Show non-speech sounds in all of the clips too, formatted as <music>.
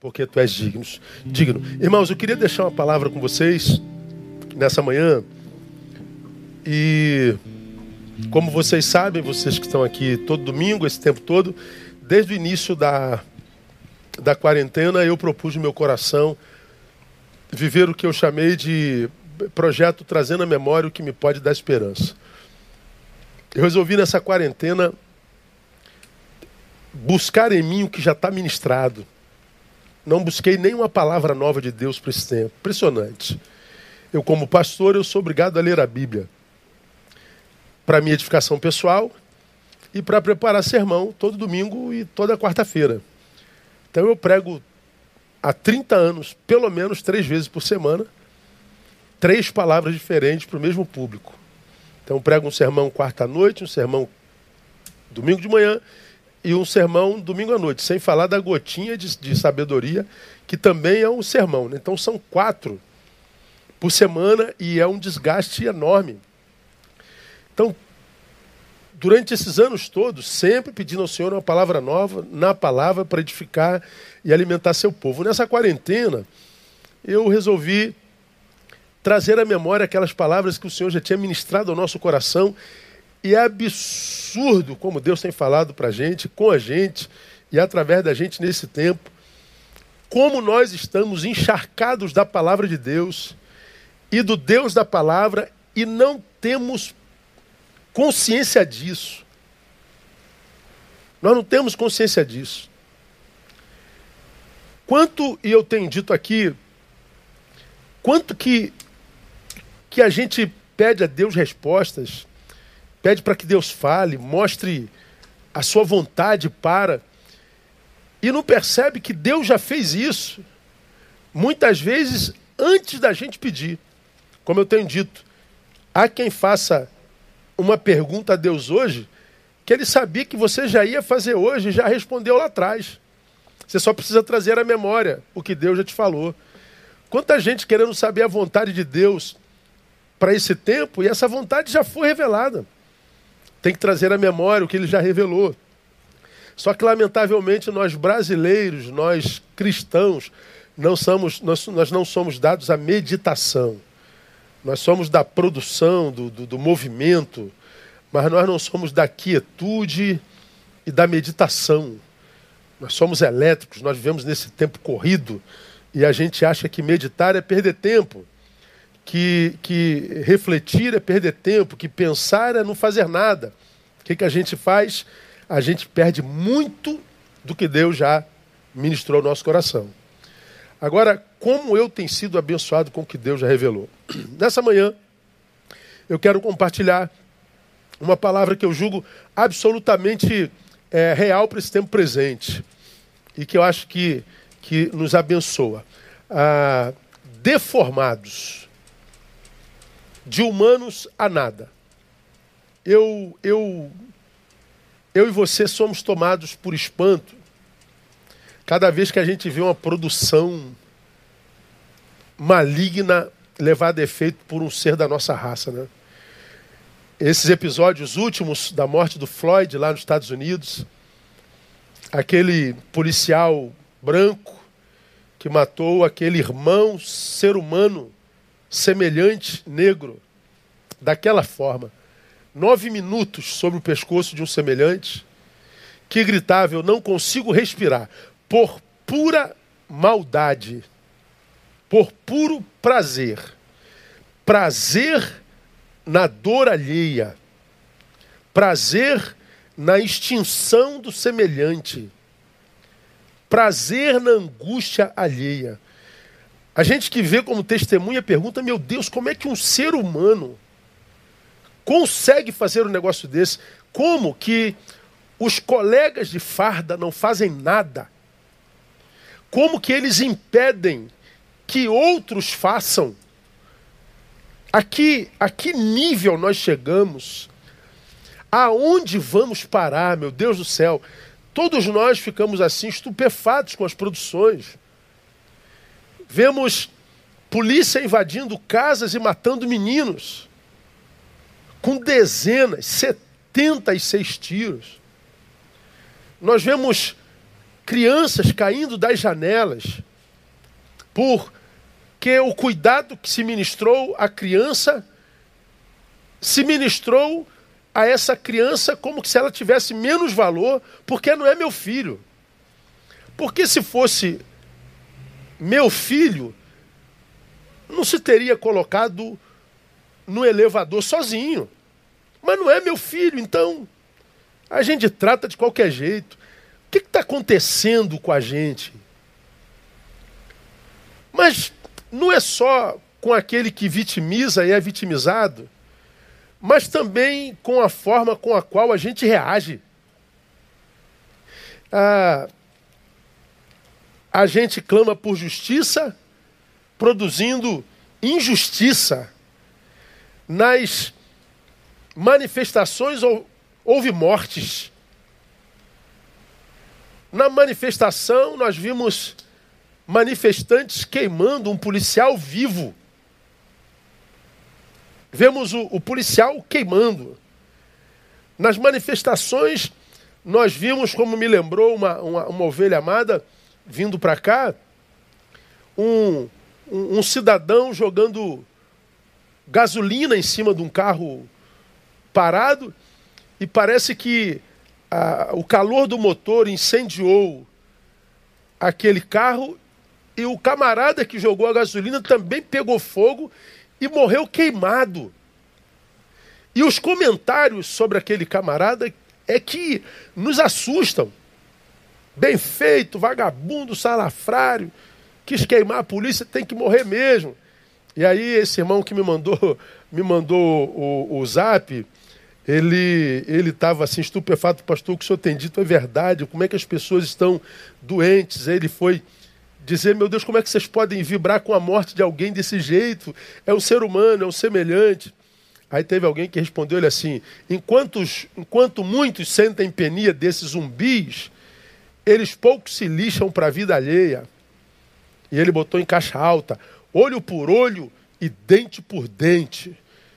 porque tu és digno. digno. Irmãos, eu queria deixar uma palavra com vocês nessa manhã. E como vocês sabem, vocês que estão aqui todo domingo, esse tempo todo, desde o início da, da quarentena, eu propus no meu coração viver o que eu chamei de projeto trazendo à memória o que me pode dar esperança. Eu resolvi nessa quarentena buscar em mim o que já está ministrado. Não busquei nenhuma palavra nova de Deus para esse tempo. Impressionante. Eu, como pastor, eu sou obrigado a ler a Bíblia para minha edificação pessoal e para preparar sermão todo domingo e toda quarta-feira. Então eu prego há 30 anos, pelo menos três vezes por semana, três palavras diferentes para o mesmo público. Então prego um sermão quarta-noite, um sermão domingo de manhã e um sermão domingo à noite, sem falar da gotinha de, de sabedoria, que também é um sermão. Né? Então são quatro por semana e é um desgaste enorme. Então, durante esses anos todos, sempre pedindo ao Senhor uma palavra nova, na palavra, para edificar e alimentar seu povo. Nessa quarentena, eu resolvi trazer à memória aquelas palavras que o Senhor já tinha ministrado ao nosso coração. E é absurdo como Deus tem falado para a gente, com a gente e através da gente nesse tempo, como nós estamos encharcados da palavra de Deus e do Deus da palavra e não temos consciência disso. Nós não temos consciência disso. Quanto, e eu tenho dito aqui, quanto que, que a gente pede a Deus respostas, pede para que Deus fale, mostre a sua vontade para, e não percebe que Deus já fez isso, muitas vezes antes da gente pedir. Como eu tenho dito, há quem faça uma pergunta a Deus hoje que ele sabia que você já ia fazer hoje e já respondeu lá atrás. Você só precisa trazer à memória o que Deus já te falou. Quanta gente querendo saber a vontade de Deus para esse tempo e essa vontade já foi revelada. Tem que trazer à memória o que ele já revelou. Só que, lamentavelmente, nós brasileiros, nós cristãos, não somos, nós, nós não somos dados à meditação. Nós somos da produção, do, do, do movimento, mas nós não somos da quietude e da meditação. Nós somos elétricos, nós vivemos nesse tempo corrido e a gente acha que meditar é perder tempo, que, que refletir é perder tempo, que pensar é não fazer nada. O que, que a gente faz? A gente perde muito do que Deus já ministrou ao nosso coração. Agora, como eu tenho sido abençoado com o que Deus já revelou. <clears throat> Nessa manhã, eu quero compartilhar uma palavra que eu julgo absolutamente é, real para esse tempo presente e que eu acho que, que nos abençoa. Ah, deformados, de humanos a nada. Eu, eu, eu e você somos tomados por espanto Cada vez que a gente vê uma produção maligna levada a efeito por um ser da nossa raça, né? Esses episódios últimos da morte do Floyd lá nos Estados Unidos, aquele policial branco que matou aquele irmão ser humano semelhante negro daquela forma. Nove minutos sobre o pescoço de um semelhante que gritava: Eu não consigo respirar por pura maldade, por puro prazer. Prazer na dor alheia, prazer na extinção do semelhante, prazer na angústia alheia. A gente que vê como testemunha pergunta: meu Deus, como é que um ser humano consegue fazer um negócio desse? Como que os colegas de farda não fazem nada? Como que eles impedem que outros façam? A que, a que nível nós chegamos? Aonde vamos parar, meu Deus do céu? Todos nós ficamos assim, estupefatos com as produções. Vemos polícia invadindo casas e matando meninos. Com dezenas, 76 tiros. Nós vemos crianças caindo das janelas, porque o cuidado que se ministrou à criança se ministrou a essa criança como se ela tivesse menos valor, porque não é meu filho. Porque se fosse meu filho, não se teria colocado no elevador sozinho. Mas não é meu filho, então a gente trata de qualquer jeito. O que está acontecendo com a gente? Mas não é só com aquele que vitimiza e é vitimizado mas também com a forma com a qual a gente reage. Ah, a gente clama por justiça, produzindo injustiça. Nas manifestações houve mortes. Na manifestação, nós vimos manifestantes queimando um policial vivo. Vemos o, o policial queimando. Nas manifestações, nós vimos, como me lembrou uma, uma, uma ovelha amada vindo para cá, um, um, um, cidadão jogando gasolina em cima de um carro parado e parece que a, o calor do motor incendiou aquele carro e o camarada que jogou a gasolina também pegou fogo e morreu queimado. E os comentários sobre aquele camarada é que nos assustam. Bem feito, vagabundo, salafrário, quis queimar a polícia, tem que morrer mesmo. E aí esse irmão que me mandou, <laughs> me mandou o, o zap, ele ele estava assim estupefato, pastor, o que o senhor tem dito é verdade, como é que as pessoas estão doentes. Aí ele foi dizer, meu Deus, como é que vocês podem vibrar com a morte de alguém desse jeito? É um ser humano, é um semelhante. Aí teve alguém que respondeu ele assim: enquanto, enquanto muitos sentem penia desses zumbis, eles poucos se lixam para a vida alheia. E ele botou em caixa alta: olho por olho e dente por dente.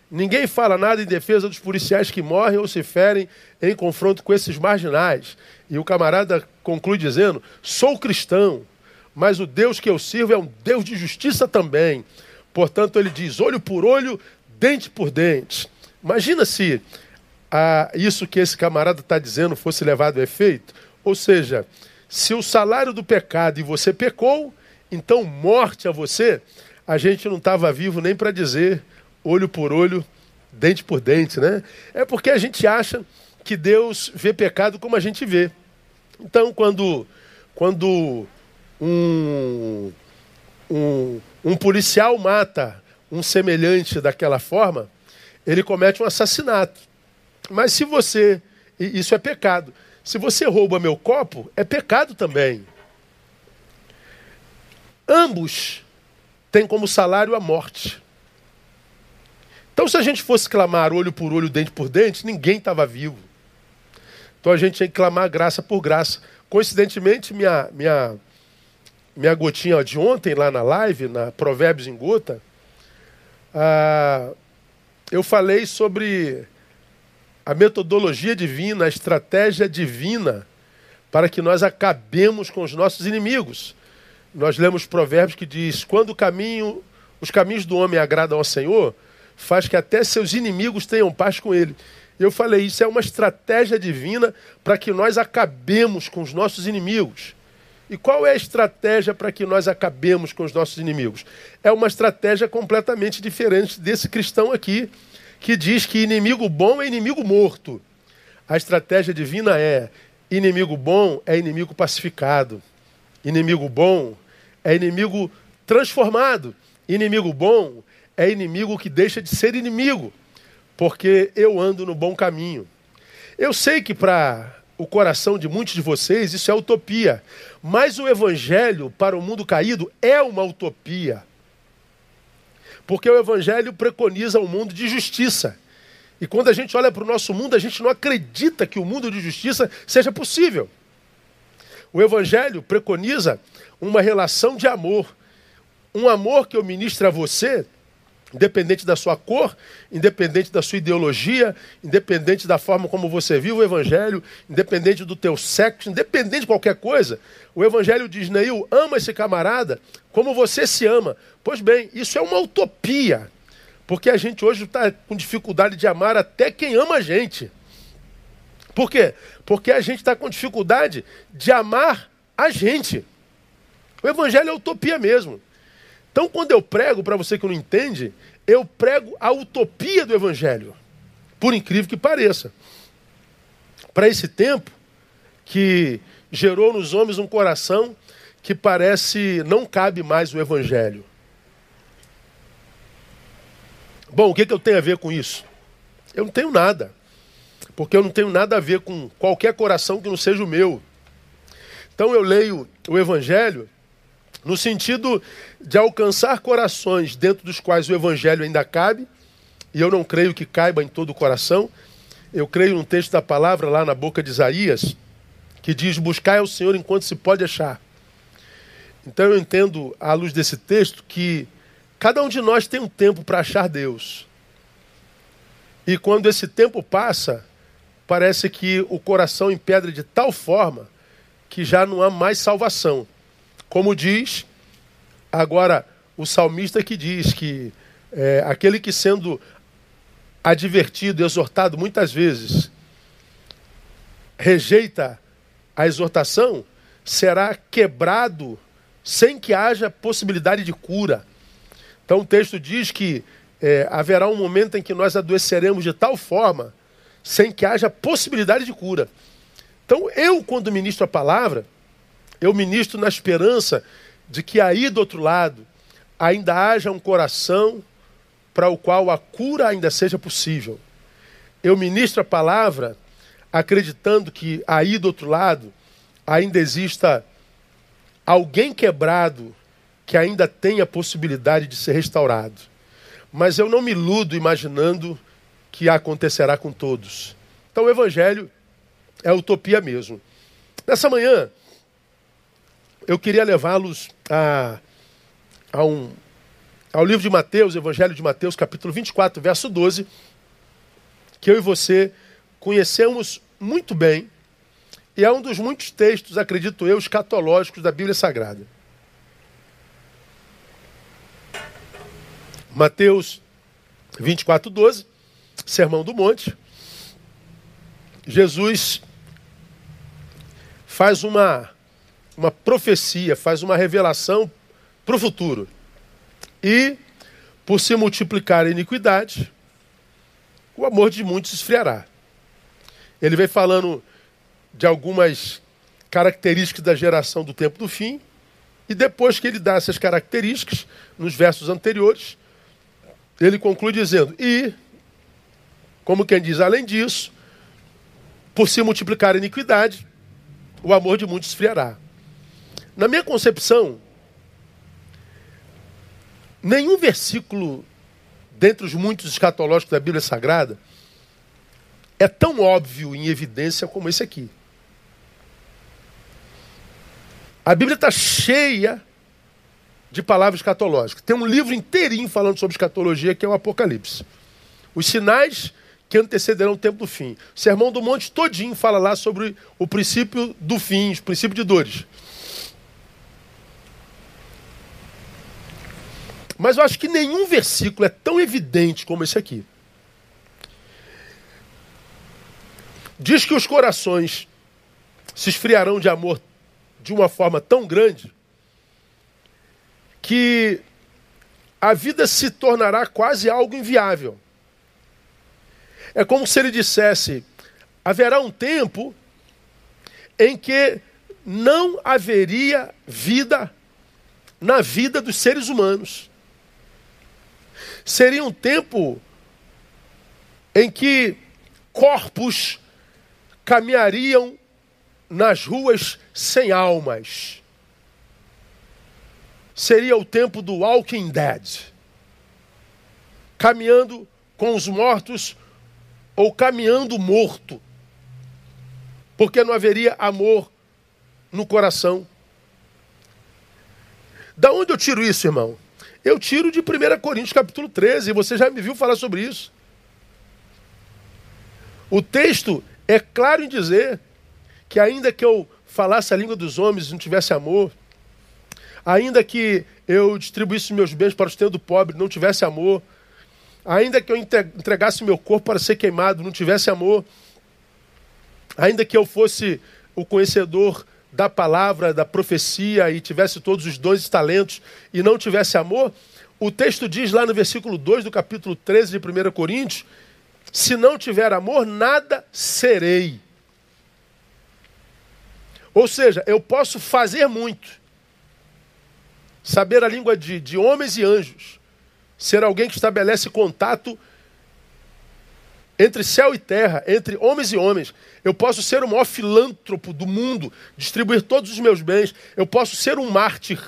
Ninguém fala nada em defesa dos policiais que morrem ou se ferem em confronto com esses marginais. E o camarada conclui dizendo: sou cristão mas o Deus que eu sirvo é um Deus de justiça também. Portanto, ele diz: olho por olho, dente por dente. Imagina se ah, isso que esse camarada está dizendo fosse levado a efeito. Ou seja, se o salário do pecado e você pecou, então morte a você, a gente não estava vivo nem para dizer olho por olho, dente por dente, né? É porque a gente acha que Deus vê pecado como a gente vê. Então, quando, quando um, um, um policial mata um semelhante daquela forma, ele comete um assassinato. Mas se você. Isso é pecado. Se você rouba meu copo, é pecado também. Ambos têm como salário a morte. Então, se a gente fosse clamar olho por olho, dente por dente, ninguém estava vivo. Então a gente tinha que clamar graça por graça. Coincidentemente, minha, minha minha gotinha de ontem lá na live, na Provérbios em Gota, ah, eu falei sobre a metodologia divina, a estratégia divina para que nós acabemos com os nossos inimigos. Nós lemos provérbios que diz: quando caminho, os caminhos do homem agradam ao Senhor, faz que até seus inimigos tenham paz com ele. Eu falei, isso é uma estratégia divina para que nós acabemos com os nossos inimigos. E qual é a estratégia para que nós acabemos com os nossos inimigos? É uma estratégia completamente diferente desse cristão aqui, que diz que inimigo bom é inimigo morto. A estratégia divina é: inimigo bom é inimigo pacificado. Inimigo bom é inimigo transformado. Inimigo bom é inimigo que deixa de ser inimigo, porque eu ando no bom caminho. Eu sei que para o coração de muitos de vocês, isso é utopia. Mas o evangelho para o mundo caído é uma utopia. Porque o evangelho preconiza um mundo de justiça. E quando a gente olha para o nosso mundo, a gente não acredita que o mundo de justiça seja possível. O evangelho preconiza uma relação de amor. Um amor que eu ministro a você Independente da sua cor, independente da sua ideologia, independente da forma como você vive o Evangelho, independente do teu sexo, independente de qualquer coisa, o Evangelho diz, Neil, ama esse camarada como você se ama. Pois bem, isso é uma utopia, porque a gente hoje está com dificuldade de amar até quem ama a gente. Por quê? Porque a gente está com dificuldade de amar a gente. O Evangelho é utopia mesmo. Então, quando eu prego, para você que não entende, eu prego a utopia do Evangelho. Por incrível que pareça. Para esse tempo que gerou nos homens um coração que parece não cabe mais o Evangelho. Bom, o que, que eu tenho a ver com isso? Eu não tenho nada. Porque eu não tenho nada a ver com qualquer coração que não seja o meu. Então eu leio o Evangelho no sentido de alcançar corações dentro dos quais o evangelho ainda cabe, e eu não creio que caiba em todo o coração. Eu creio num texto da palavra lá na boca de Isaías, que diz: Buscai ao Senhor enquanto se pode achar. Então eu entendo, à luz desse texto, que cada um de nós tem um tempo para achar Deus. E quando esse tempo passa, parece que o coração empedra de tal forma que já não há mais salvação. Como diz agora o salmista que diz que é, aquele que sendo advertido, exortado muitas vezes, rejeita a exortação, será quebrado sem que haja possibilidade de cura. Então o texto diz que é, haverá um momento em que nós adoeceremos de tal forma sem que haja possibilidade de cura. Então eu, quando ministro a palavra, eu ministro na esperança de que aí do outro lado ainda haja um coração para o qual a cura ainda seja possível. Eu ministro a palavra acreditando que aí do outro lado ainda exista alguém quebrado que ainda tenha possibilidade de ser restaurado. Mas eu não me iludo imaginando que acontecerá com todos. Então o evangelho é utopia mesmo. Nessa manhã, eu queria levá-los a, a um, ao livro de Mateus, Evangelho de Mateus, capítulo 24, verso 12, que eu e você conhecemos muito bem, e é um dos muitos textos, acredito eu, escatológicos da Bíblia Sagrada. Mateus 24, 12, Sermão do Monte. Jesus faz uma uma profecia, faz uma revelação para o futuro. E, por se multiplicar a iniquidade, o amor de muitos esfriará. Ele vem falando de algumas características da geração do tempo do fim, e depois que ele dá essas características, nos versos anteriores, ele conclui dizendo: E, como quem diz, além disso, por se multiplicar a iniquidade, o amor de muitos esfriará. Na minha concepção, nenhum versículo, dentre os muitos escatológicos da Bíblia Sagrada, é tão óbvio em evidência como esse aqui. A Bíblia está cheia de palavras escatológicas. Tem um livro inteirinho falando sobre escatologia, que é o Apocalipse. Os sinais que antecederão o tempo do fim. O Sermão do Monte todinho fala lá sobre o princípio do fim, o princípio de dores. Mas eu acho que nenhum versículo é tão evidente como esse aqui. Diz que os corações se esfriarão de amor de uma forma tão grande que a vida se tornará quase algo inviável. É como se ele dissesse: haverá um tempo em que não haveria vida na vida dos seres humanos. Seria um tempo em que corpos caminhariam nas ruas sem almas. Seria o tempo do Walking Dead. Caminhando com os mortos ou caminhando morto. Porque não haveria amor no coração. Da onde eu tiro isso, irmão? Eu tiro de 1 Coríntios capítulo 13, e você já me viu falar sobre isso. O texto é claro em dizer que ainda que eu falasse a língua dos homens e não tivesse amor, ainda que eu distribuísse meus bens para o sustento do pobre, não tivesse amor, ainda que eu entregasse meu corpo para ser queimado, não tivesse amor, ainda que eu fosse o conhecedor da palavra, da profecia e tivesse todos os dons e talentos e não tivesse amor, o texto diz lá no versículo 2 do capítulo 13 de 1 Coríntios: se não tiver amor, nada serei. Ou seja, eu posso fazer muito, saber a língua de, de homens e anjos, ser alguém que estabelece contato entre céu e terra, entre homens e homens. Eu posso ser o maior filântropo do mundo, distribuir todos os meus bens. Eu posso ser um mártir,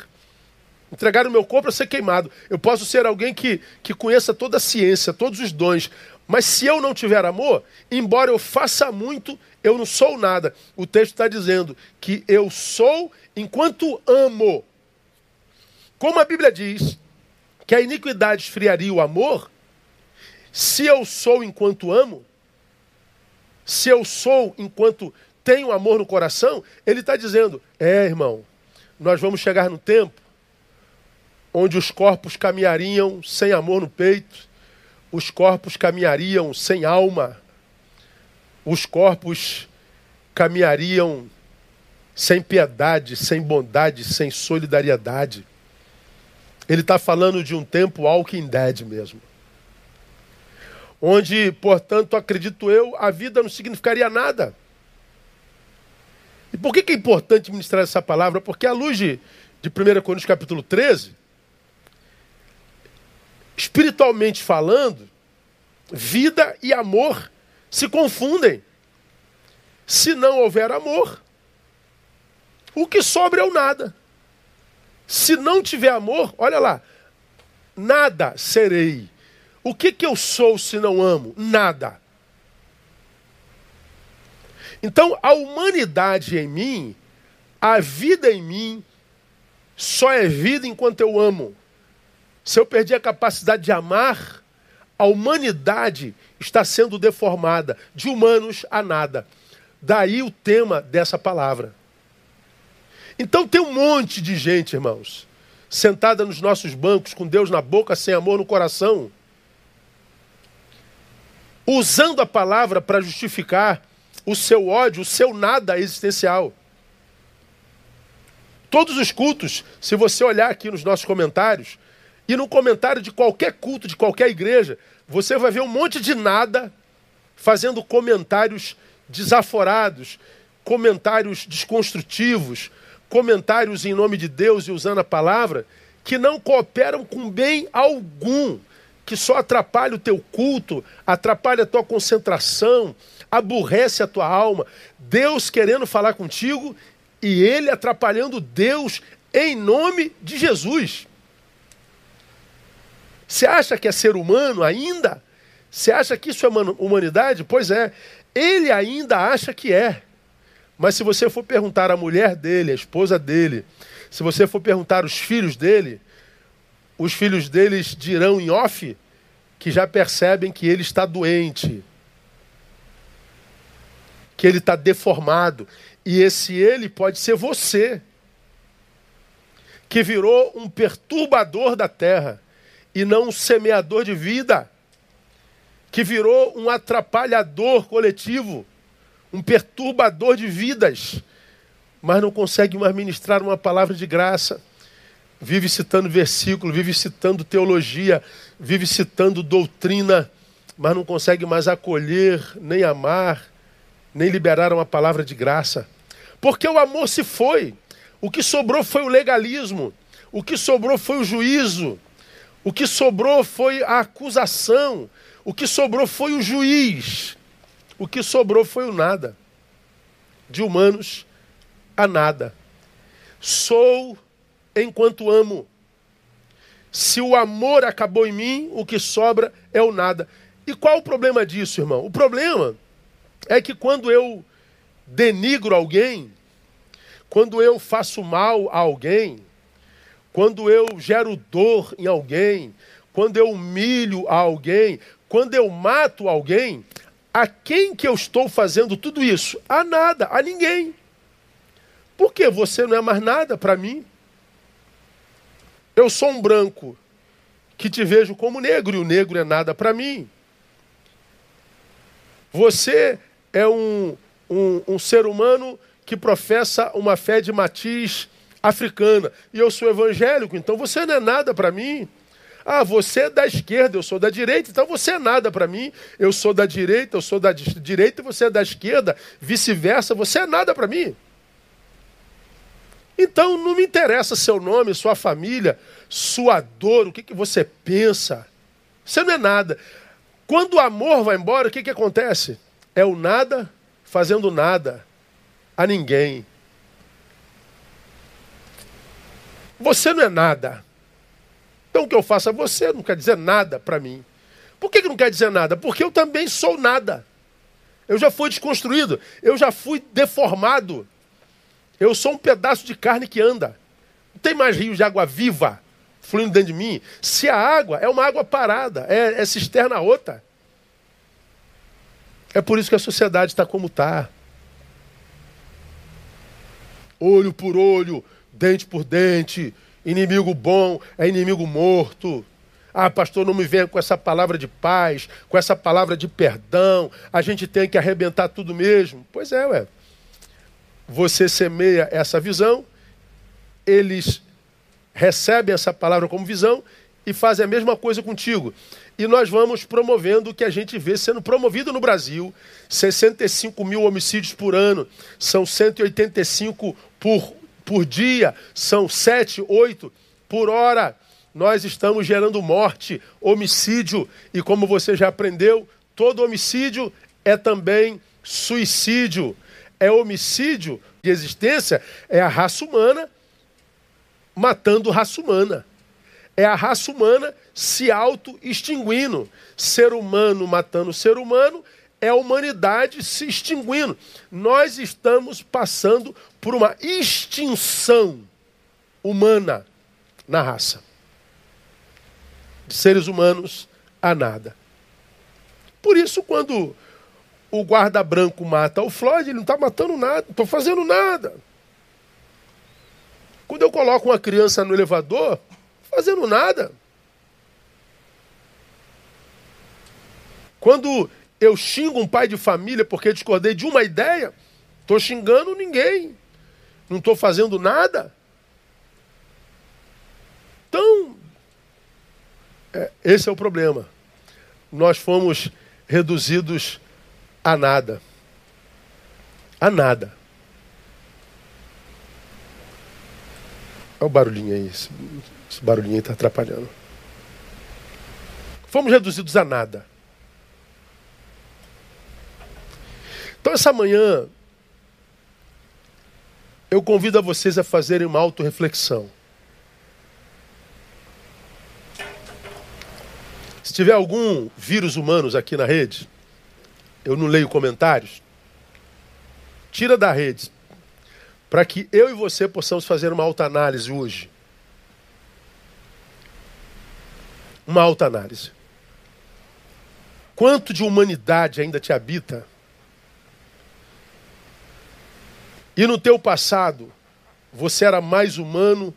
entregar o meu corpo a ser queimado. Eu posso ser alguém que, que conheça toda a ciência, todos os dons. Mas se eu não tiver amor, embora eu faça muito, eu não sou nada. O texto está dizendo que eu sou enquanto amo. Como a Bíblia diz que a iniquidade esfriaria o amor, se eu sou enquanto amo, se eu sou enquanto tenho amor no coração, ele está dizendo: é, irmão, nós vamos chegar no tempo onde os corpos caminhariam sem amor no peito, os corpos caminhariam sem alma, os corpos caminhariam sem piedade, sem bondade, sem solidariedade. Ele está falando de um tempo walking dead mesmo onde, portanto, acredito eu, a vida não significaria nada. E por que, é importante ministrar essa palavra? Porque à luz de, de 1 Coríntios capítulo 13, espiritualmente falando, vida e amor se confundem. Se não houver amor, o que sobra é o nada. Se não tiver amor, olha lá, nada serei. O que, que eu sou se não amo? Nada. Então, a humanidade em mim, a vida em mim, só é vida enquanto eu amo. Se eu perder a capacidade de amar, a humanidade está sendo deformada, de humanos a nada. Daí o tema dessa palavra. Então tem um monte de gente, irmãos, sentada nos nossos bancos, com Deus na boca, sem amor no coração usando a palavra para justificar o seu ódio, o seu nada existencial. Todos os cultos, se você olhar aqui nos nossos comentários, e no comentário de qualquer culto, de qualquer igreja, você vai ver um monte de nada fazendo comentários desaforados, comentários desconstrutivos, comentários em nome de Deus e usando a palavra, que não cooperam com bem algum que só atrapalha o teu culto, atrapalha a tua concentração, aborrece a tua alma. Deus querendo falar contigo e ele atrapalhando Deus em nome de Jesus. Você acha que é ser humano ainda? Você acha que isso é humanidade? Pois é, ele ainda acha que é. Mas se você for perguntar à mulher dele, à esposa dele, se você for perguntar os filhos dele, os filhos deles dirão em off que já percebem que ele está doente, que ele está deformado. E esse ele pode ser você, que virou um perturbador da terra e não um semeador de vida, que virou um atrapalhador coletivo, um perturbador de vidas, mas não consegue mais ministrar uma palavra de graça vive citando versículo, vive citando teologia, vive citando doutrina, mas não consegue mais acolher, nem amar, nem liberar uma palavra de graça. Porque o amor se foi. O que sobrou foi o legalismo. O que sobrou foi o juízo. O que sobrou foi a acusação. O que sobrou foi o juiz. O que sobrou foi o nada. De humanos a nada. Sou enquanto amo. Se o amor acabou em mim, o que sobra é o nada. E qual o problema disso, irmão? O problema é que quando eu denigro alguém, quando eu faço mal a alguém, quando eu gero dor em alguém, quando eu humilho a alguém, quando eu mato alguém, a quem que eu estou fazendo tudo isso? A nada, a ninguém. Porque você não é mais nada para mim. Eu sou um branco que te vejo como negro e o negro é nada para mim. Você é um, um, um, ser humano que professa uma fé de matiz africana e eu sou evangélico, então você não é nada para mim. Ah, você é da esquerda, eu sou da direita, então você é nada para mim. Eu sou da direita, eu sou da direita e você é da esquerda, vice-versa, você é nada para mim. Então não me interessa seu nome, sua família, sua dor, o que, que você pensa. Você não é nada. Quando o amor vai embora, o que, que acontece? É o nada fazendo nada a ninguém. Você não é nada. Então o que eu faço a você não quer dizer nada para mim. Por que, que não quer dizer nada? Porque eu também sou nada. Eu já fui desconstruído, eu já fui deformado. Eu sou um pedaço de carne que anda. Não tem mais rios de água viva fluindo dentro de mim. Se a água é uma água parada, é, é cisterna outra. É por isso que a sociedade está como está. Olho por olho, dente por dente, inimigo bom é inimigo morto. Ah, pastor, não me venha com essa palavra de paz, com essa palavra de perdão. A gente tem que arrebentar tudo mesmo. Pois é, ué. Você semeia essa visão, eles recebem essa palavra como visão e fazem a mesma coisa contigo. E nós vamos promovendo o que a gente vê sendo promovido no Brasil: 65 mil homicídios por ano, são 185 por, por dia, são 7, 8 por hora. Nós estamos gerando morte, homicídio, e como você já aprendeu, todo homicídio é também suicídio é homicídio de existência, é a raça humana matando raça humana. É a raça humana se auto-extinguindo. Ser humano matando ser humano é a humanidade se extinguindo. Nós estamos passando por uma extinção humana na raça. De seres humanos a nada. Por isso, quando o guarda branco mata o Floyd, ele não está matando nada, não estou fazendo nada. Quando eu coloco uma criança no elevador, fazendo nada. Quando eu xingo um pai de família porque discordei de uma ideia, estou xingando ninguém. Não estou fazendo nada. Então, é, esse é o problema. Nós fomos reduzidos a nada. A nada. Olha o barulhinho aí. Esse, barulhinho está atrapalhando. Fomos reduzidos a nada. Então, essa manhã, eu convido a vocês a fazerem uma autorreflexão. Se tiver algum vírus humanos aqui na rede, eu não leio comentários. Tira da rede. Para que eu e você possamos fazer uma alta análise hoje. Uma alta análise. Quanto de humanidade ainda te habita? E no teu passado, você era mais humano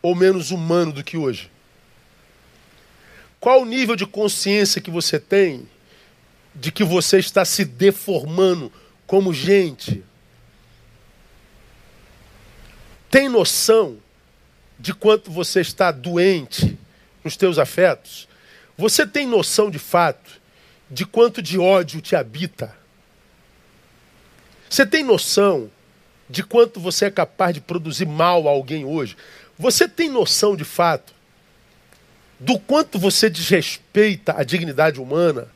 ou menos humano do que hoje? Qual o nível de consciência que você tem de que você está se deformando como gente. Tem noção de quanto você está doente nos teus afetos? Você tem noção de fato de quanto de ódio te habita? Você tem noção de quanto você é capaz de produzir mal a alguém hoje? Você tem noção de fato do quanto você desrespeita a dignidade humana?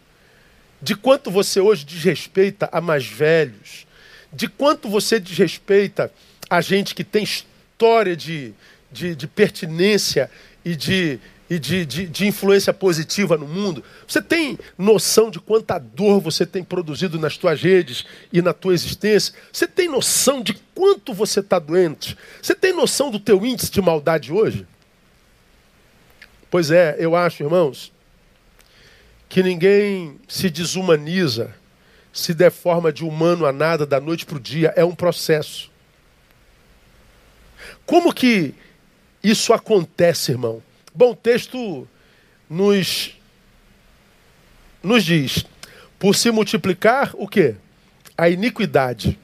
De quanto você hoje desrespeita a mais velhos, de quanto você desrespeita a gente que tem história de, de, de pertinência e, de, e de, de, de, influência positiva no mundo. Você tem noção de quanta dor você tem produzido nas tuas redes e na tua existência? Você tem noção de quanto você está doente? Você tem noção do teu índice de maldade hoje? Pois é, eu acho, irmãos, que ninguém se desumaniza, se deforma de humano a nada da noite para o dia. É um processo. Como que isso acontece, irmão? Bom, o texto nos, nos diz: por se multiplicar o quê? A iniquidade.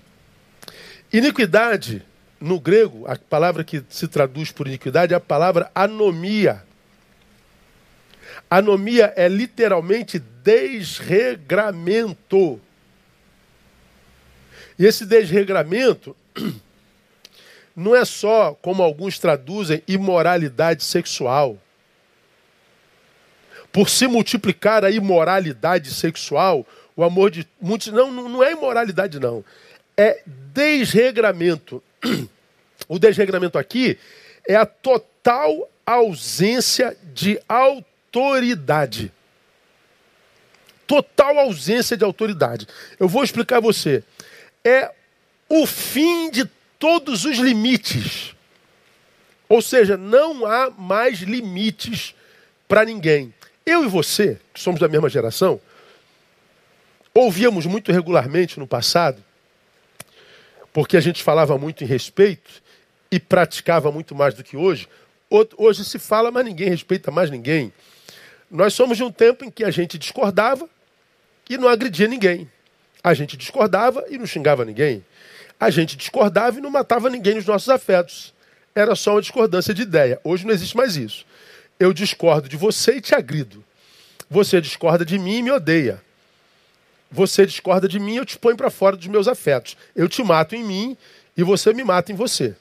Iniquidade, no grego, a palavra que se traduz por iniquidade é a palavra anomia. Anomia é literalmente desregramento. E esse desregramento <clears throat> não é só, como alguns traduzem, imoralidade sexual. Por se multiplicar a imoralidade sexual, o amor de muitos. Não, não é imoralidade, não. É desregramento. <clears throat> O desregramento aqui é a total ausência de autoridade. Total ausência de autoridade. Eu vou explicar a você. É o fim de todos os limites. Ou seja, não há mais limites para ninguém. Eu e você, que somos da mesma geração, ouvíamos muito regularmente no passado, porque a gente falava muito em respeito e praticava muito mais do que hoje. Hoje se fala, mas ninguém respeita mais ninguém. Nós somos de um tempo em que a gente discordava e não agredia ninguém. A gente discordava e não xingava ninguém. A gente discordava e não matava ninguém nos nossos afetos. Era só uma discordância de ideia. Hoje não existe mais isso. Eu discordo de você e te agrido. Você discorda de mim e me odeia. Você discorda de mim, eu te ponho para fora dos meus afetos. Eu te mato em mim e você me mata em você.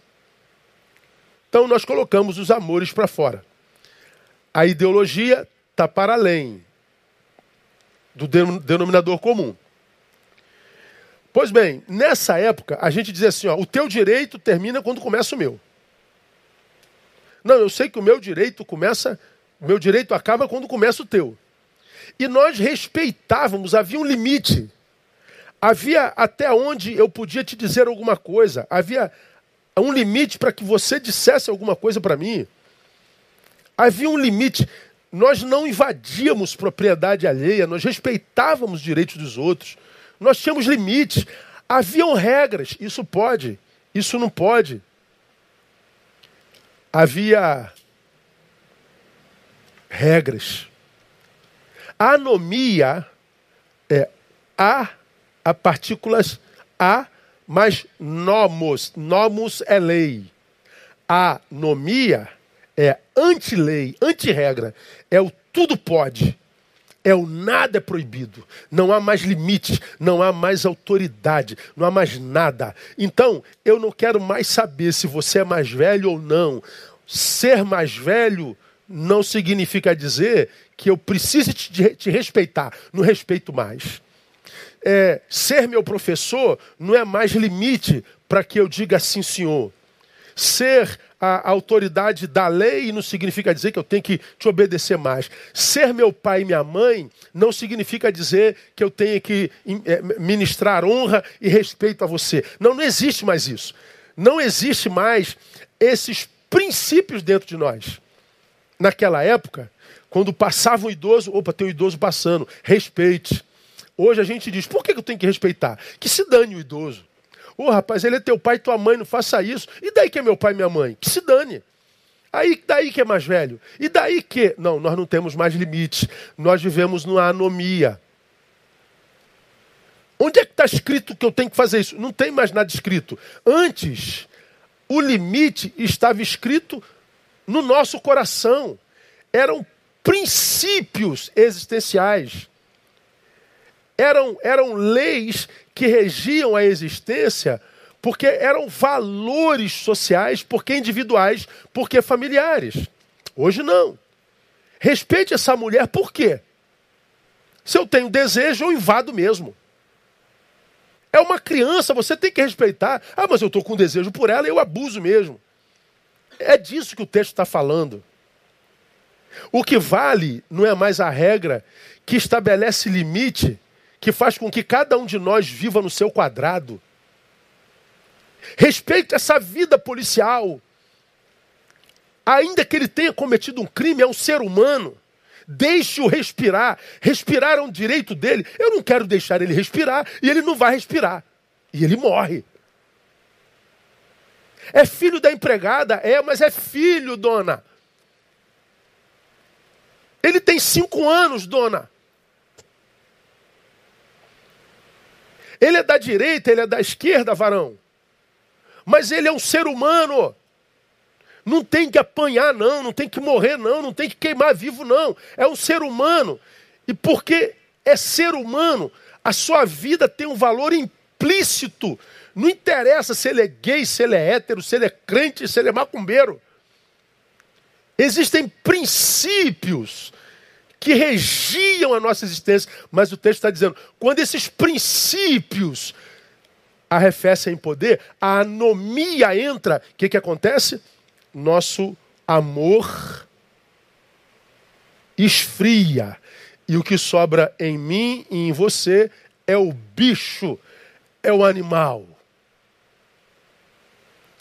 Então nós colocamos os amores para fora. A ideologia está para além do denominador comum. Pois bem, nessa época, a gente dizia assim: ó, o teu direito termina quando começa o meu. Não, eu sei que o meu direito começa, o meu direito acaba quando começa o teu. E nós respeitávamos, havia um limite. Havia até onde eu podia te dizer alguma coisa. Havia um limite para que você dissesse alguma coisa para mim. Havia um limite. Nós não invadíamos propriedade alheia, nós respeitávamos os direitos dos outros. Nós tínhamos limites. Haviam regras. Isso pode, isso não pode. Havia regras. Anomia é a, a partículas a, mas nomos. Nomos é lei. Anomia é anti-lei, anti-regra. É o tudo pode. É o nada é proibido. Não há mais limites, não há mais autoridade, não há mais nada. Então, eu não quero mais saber se você é mais velho ou não. Ser mais velho não significa dizer que eu preciso te, te respeitar. Não respeito mais. É, ser meu professor não é mais limite para que eu diga sim, senhor. Ser a autoridade da lei não significa dizer que eu tenho que te obedecer mais. Ser meu pai e minha mãe não significa dizer que eu tenho que é, ministrar honra e respeito a você. Não, não existe mais isso. Não existe mais esses princípios dentro de nós. Naquela época, quando passava um idoso, opa, tem um idoso passando, respeite. Hoje a gente diz, por que eu tenho que respeitar? Que se dane o idoso. Ô oh, rapaz, ele é teu pai e tua mãe, não faça isso. E daí que é meu pai e minha mãe? Que se dane. Aí daí que é mais velho. E daí que. Não, nós não temos mais limites. Nós vivemos numa anomia. Onde é que está escrito que eu tenho que fazer isso? Não tem mais nada escrito. Antes, o limite estava escrito no nosso coração. Eram princípios existenciais. Eram, eram leis que regiam a existência porque eram valores sociais, porque individuais, porque familiares. Hoje não. Respeite essa mulher por quê? Se eu tenho desejo, eu invado mesmo. É uma criança, você tem que respeitar. Ah, mas eu estou com desejo por ela, eu abuso mesmo. É disso que o texto está falando. O que vale não é mais a regra que estabelece limite que faz com que cada um de nós viva no seu quadrado. Respeito essa vida policial. ainda que ele tenha cometido um crime, é um ser humano. Deixe-o respirar. Respirar é um direito dele. Eu não quero deixar ele respirar e ele não vai respirar. E ele morre. É filho da empregada? É, mas é filho, dona. Ele tem cinco anos, dona. Ele é da direita, ele é da esquerda, varão. Mas ele é um ser humano. Não tem que apanhar, não, não tem que morrer, não, não tem que queimar vivo, não. É um ser humano. E porque é ser humano, a sua vida tem um valor implícito. Não interessa se ele é gay, se ele é hétero, se ele é crente, se ele é macumbeiro. Existem princípios que regiam a nossa existência, mas o texto está dizendo: quando esses princípios arrefecem em poder, a anomia entra, o que, que acontece? nosso amor esfria. E o que sobra em mim e em você é o bicho, é o animal.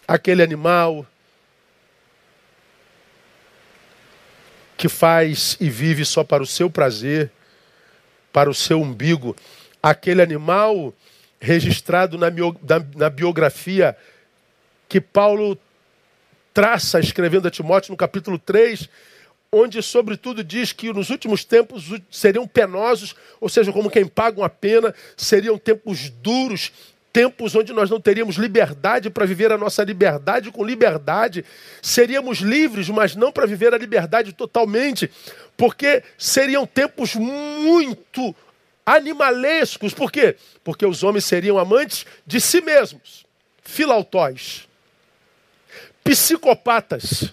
Aquele animal que faz e vive só para o seu prazer, para o seu umbigo. Aquele animal registrado na, na biografia que Paulo traça escrevendo a Timóteo no capítulo 3, onde, sobretudo, diz que nos últimos tempos seriam penosos, ou seja, como quem paga uma pena, seriam tempos duros, tempos onde nós não teríamos liberdade para viver a nossa liberdade com liberdade, seríamos livres, mas não para viver a liberdade totalmente, porque seriam tempos muito animalescos. Por quê? Porque os homens seriam amantes de si mesmos, filautóis psicopatas,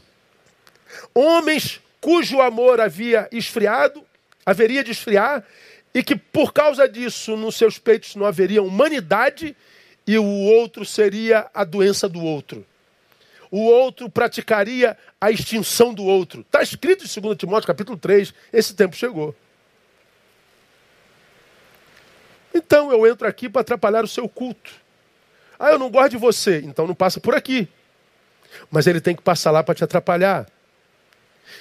homens cujo amor havia esfriado, haveria de esfriar, e que por causa disso nos seus peitos não haveria humanidade e o outro seria a doença do outro. O outro praticaria a extinção do outro. Está escrito em 2 Timóteo capítulo 3, esse tempo chegou. Então eu entro aqui para atrapalhar o seu culto. Ah, eu não gosto de você, então não passa por aqui. Mas ele tem que passar lá para te atrapalhar.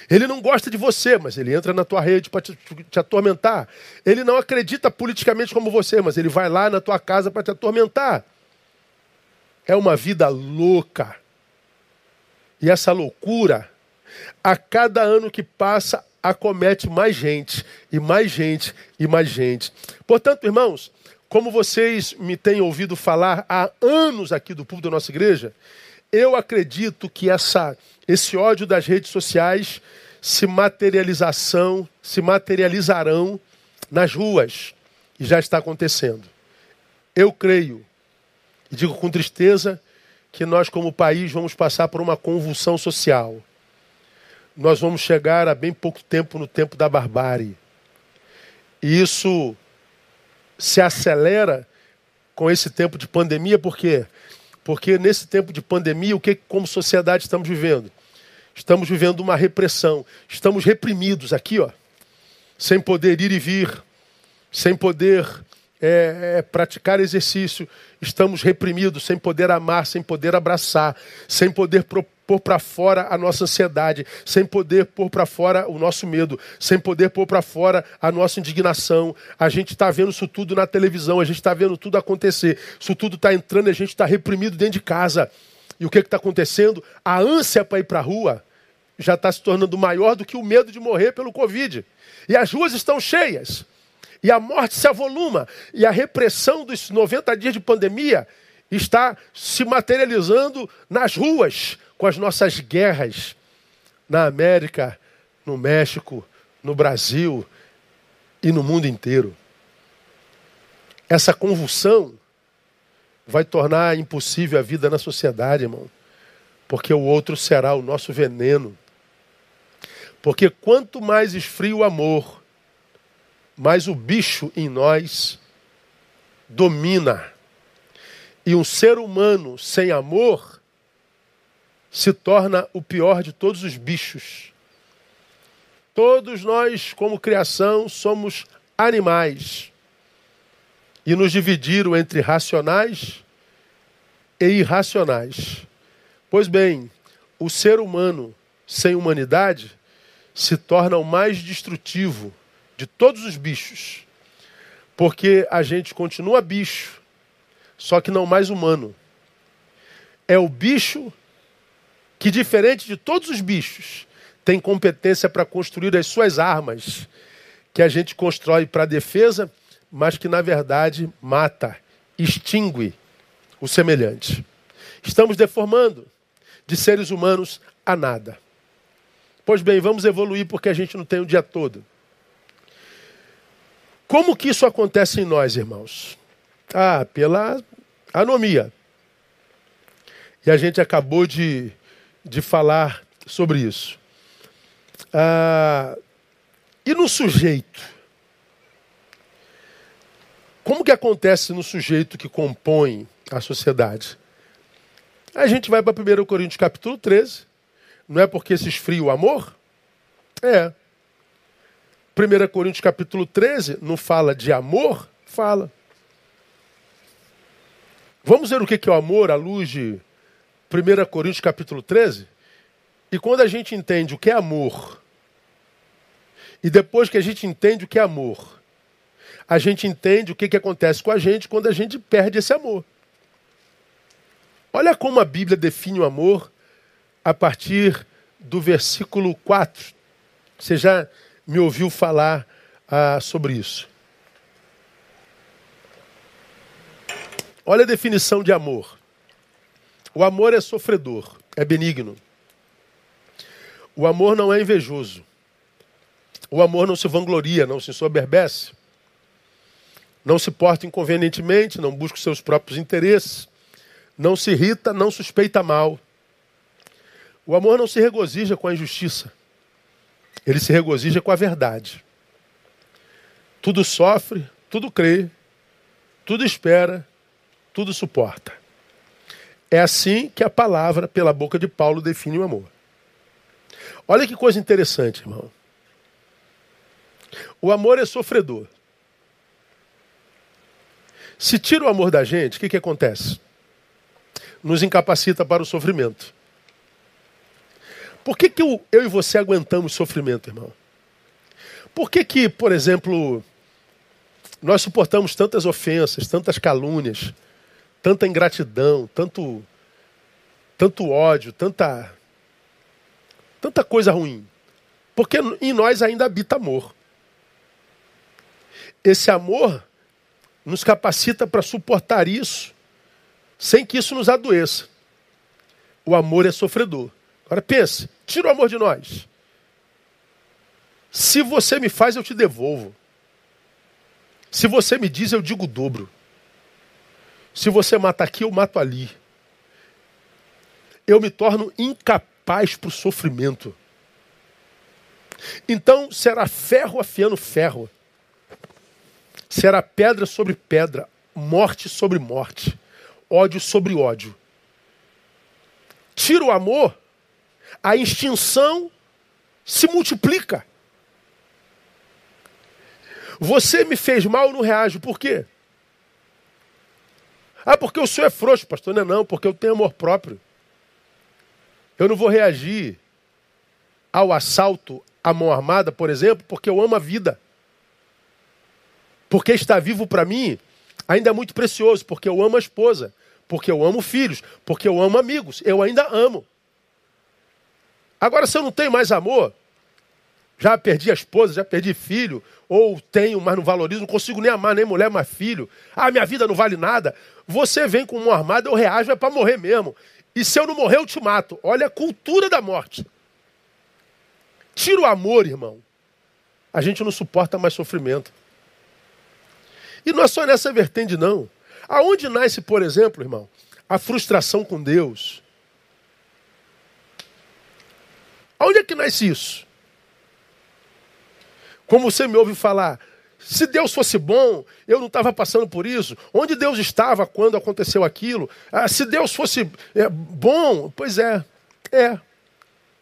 Ele não gosta de você, mas ele entra na tua rede para te, te, atormentar. Ele não acredita politicamente como você, mas ele vai lá na tua casa para te atormentar. É uma vida louca. E essa loucura, a cada ano que passa, acomete mais gente, e mais gente, e mais gente. Portanto, irmãos, como vocês me têm ouvido falar há anos aqui do público da nossa igreja, eu acredito que essa, esse ódio das redes sociais se materialização, se materializarão nas ruas e já está acontecendo. Eu creio e digo com tristeza que nós como país vamos passar por uma convulsão social. Nós vamos chegar a bem pouco tempo no tempo da barbárie. E isso se acelera com esse tempo de pandemia, porque porque nesse tempo de pandemia, o que como sociedade estamos vivendo? Estamos vivendo uma repressão. Estamos reprimidos aqui, ó, sem poder ir e vir, sem poder é, é, praticar exercício. Estamos reprimidos, sem poder amar, sem poder abraçar, sem poder pôr para fora a nossa ansiedade, sem poder pôr para fora o nosso medo, sem poder pôr para fora a nossa indignação. A gente está vendo isso tudo na televisão, a gente está vendo tudo acontecer. Isso tudo está entrando e a gente está reprimido dentro de casa. E o que está acontecendo? A ânsia para ir para a rua já está se tornando maior do que o medo de morrer pelo Covid. E as ruas estão cheias. E a morte se avoluma. E a repressão dos 90 dias de pandemia está se materializando nas ruas com as nossas guerras na América, no México, no Brasil e no mundo inteiro. Essa convulsão vai tornar impossível a vida na sociedade, irmão, porque o outro será o nosso veneno. Porque quanto mais esfria o amor, mais o bicho em nós domina. E um ser humano sem amor se torna o pior de todos os bichos. Todos nós, como criação, somos animais. E nos dividiram entre racionais e irracionais. Pois bem, o ser humano sem humanidade se torna o mais destrutivo de todos os bichos. Porque a gente continua bicho, só que não mais humano. É o bicho que, diferente de todos os bichos, tem competência para construir as suas armas, que a gente constrói para defesa, mas que na verdade mata, extingue o semelhante. Estamos deformando de seres humanos a nada. Pois bem, vamos evoluir porque a gente não tem o dia todo. Como que isso acontece em nós, irmãos? Ah, pela anomia. E a gente acabou de, de falar sobre isso. Ah, e no sujeito? Como que acontece no sujeito que compõe a sociedade? A gente vai para 1 Coríntios capítulo 13. Não é porque se esfria o amor? É. 1 Coríntios capítulo 13 não fala de amor? Fala. Vamos ver o que é o amor à luz de 1 Coríntios capítulo 13? E quando a gente entende o que é amor, e depois que a gente entende o que é amor, a gente entende o que, que acontece com a gente quando a gente perde esse amor. Olha como a Bíblia define o amor a partir do versículo 4. Você já me ouviu falar ah, sobre isso. Olha a definição de amor. O amor é sofredor, é benigno. O amor não é invejoso. O amor não se vangloria, não se soberbece. Não se porta inconvenientemente, não busca os seus próprios interesses. Não se irrita, não suspeita mal. O amor não se regozija com a injustiça. Ele se regozija com a verdade. Tudo sofre, tudo crê, tudo espera, tudo suporta. É assim que a palavra, pela boca de Paulo, define o amor. Olha que coisa interessante, irmão. O amor é sofredor. Se tira o amor da gente, o que, que acontece? Nos incapacita para o sofrimento. Por que, que eu, eu e você aguentamos sofrimento, irmão? Por que, que, por exemplo, nós suportamos tantas ofensas, tantas calúnias, tanta ingratidão, tanto, tanto ódio, tanta tanta coisa ruim. Porque em nós ainda habita amor. Esse amor nos capacita para suportar isso sem que isso nos adoeça. O amor é sofredor. Agora pense, tira o amor de nós. Se você me faz, eu te devolvo. Se você me diz, eu digo o dobro. Se você mata aqui, eu mato ali. Eu me torno incapaz paz para o sofrimento. Então será ferro afiando ferro. Será pedra sobre pedra, morte sobre morte, ódio sobre ódio. Tira o amor, a extinção se multiplica. Você me fez mal, eu não reajo. Por quê? Ah, porque o senhor é frouxo, pastor. Não é não, porque eu tenho amor próprio. Eu não vou reagir ao assalto à mão armada, por exemplo, porque eu amo a vida. Porque estar vivo para mim ainda é muito precioso, porque eu amo a esposa, porque eu amo filhos, porque eu amo amigos, eu ainda amo. Agora, se eu não tenho mais amor, já perdi a esposa, já perdi filho, ou tenho, mas não valorizo, não consigo nem amar nem mulher, mais filho. Ah, minha vida não vale nada. Você vem com mão armada, eu reajo, é para morrer mesmo. E se eu não morrer, eu te mato. Olha a cultura da morte. Tira o amor, irmão. A gente não suporta mais sofrimento. E não é só nessa vertente, não. Aonde nasce, por exemplo, irmão, a frustração com Deus? Aonde é que nasce isso? Como você me ouve falar, se Deus fosse bom, eu não estava passando por isso. Onde Deus estava quando aconteceu aquilo? Ah, se Deus fosse é, bom, pois é, é.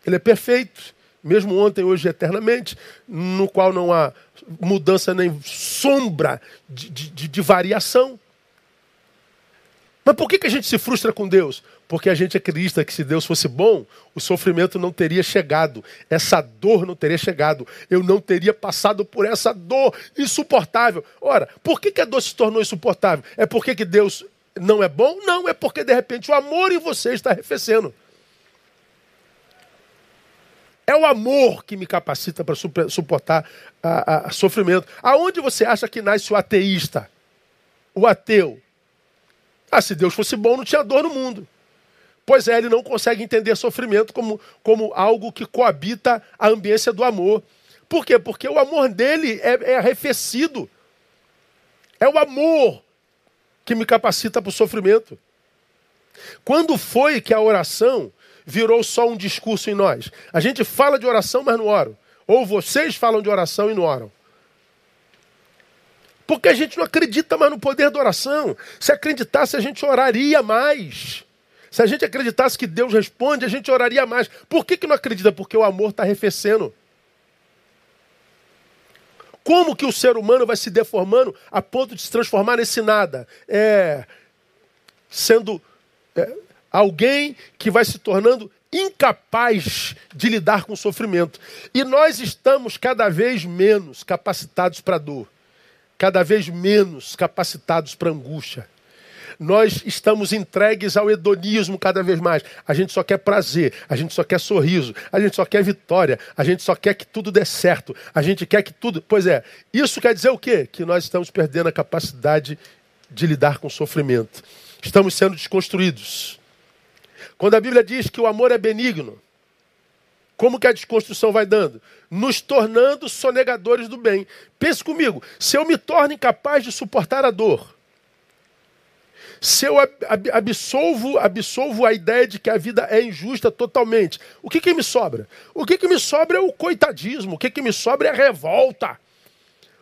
Ele é perfeito, mesmo ontem, hoje, eternamente, no qual não há mudança nem sombra de, de, de variação. Mas por que, que a gente se frustra com Deus? Porque a gente acredita que se Deus fosse bom, o sofrimento não teria chegado, essa dor não teria chegado, eu não teria passado por essa dor insuportável. Ora, por que, que a dor se tornou insuportável? É porque que Deus não é bom? Não, é porque de repente o amor em você está arrefecendo. É o amor que me capacita para suportar a, a, a sofrimento. Aonde você acha que nasce o ateísta? O ateu? Ah, se Deus fosse bom, não tinha dor no mundo. Pois é, ele não consegue entender sofrimento como, como algo que coabita a ambiência do amor. Por quê? Porque o amor dele é, é arrefecido. É o amor que me capacita para o sofrimento. Quando foi que a oração virou só um discurso em nós? A gente fala de oração, mas não ora. Ou vocês falam de oração e não oram. Porque a gente não acredita mais no poder da oração. Se acreditasse, a gente oraria mais. Se a gente acreditasse que Deus responde, a gente oraria mais. Por que, que não acredita? Porque o amor está arrefecendo. Como que o ser humano vai se deformando a ponto de se transformar nesse nada? É, sendo é, alguém que vai se tornando incapaz de lidar com o sofrimento. E nós estamos cada vez menos capacitados para dor, cada vez menos capacitados para angústia nós estamos entregues ao hedonismo cada vez mais. A gente só quer prazer, a gente só quer sorriso, a gente só quer vitória, a gente só quer que tudo dê certo, a gente quer que tudo. Pois é, isso quer dizer o quê? Que nós estamos perdendo a capacidade de lidar com o sofrimento. Estamos sendo desconstruídos. Quando a Bíblia diz que o amor é benigno, como que a desconstrução vai dando? Nos tornando sonegadores do bem. Pense comigo, se eu me torno incapaz de suportar a dor, se eu absolvo, absolvo a ideia de que a vida é injusta totalmente, o que, que me sobra? O que, que me sobra é o coitadismo, o que, que me sobra é a revolta.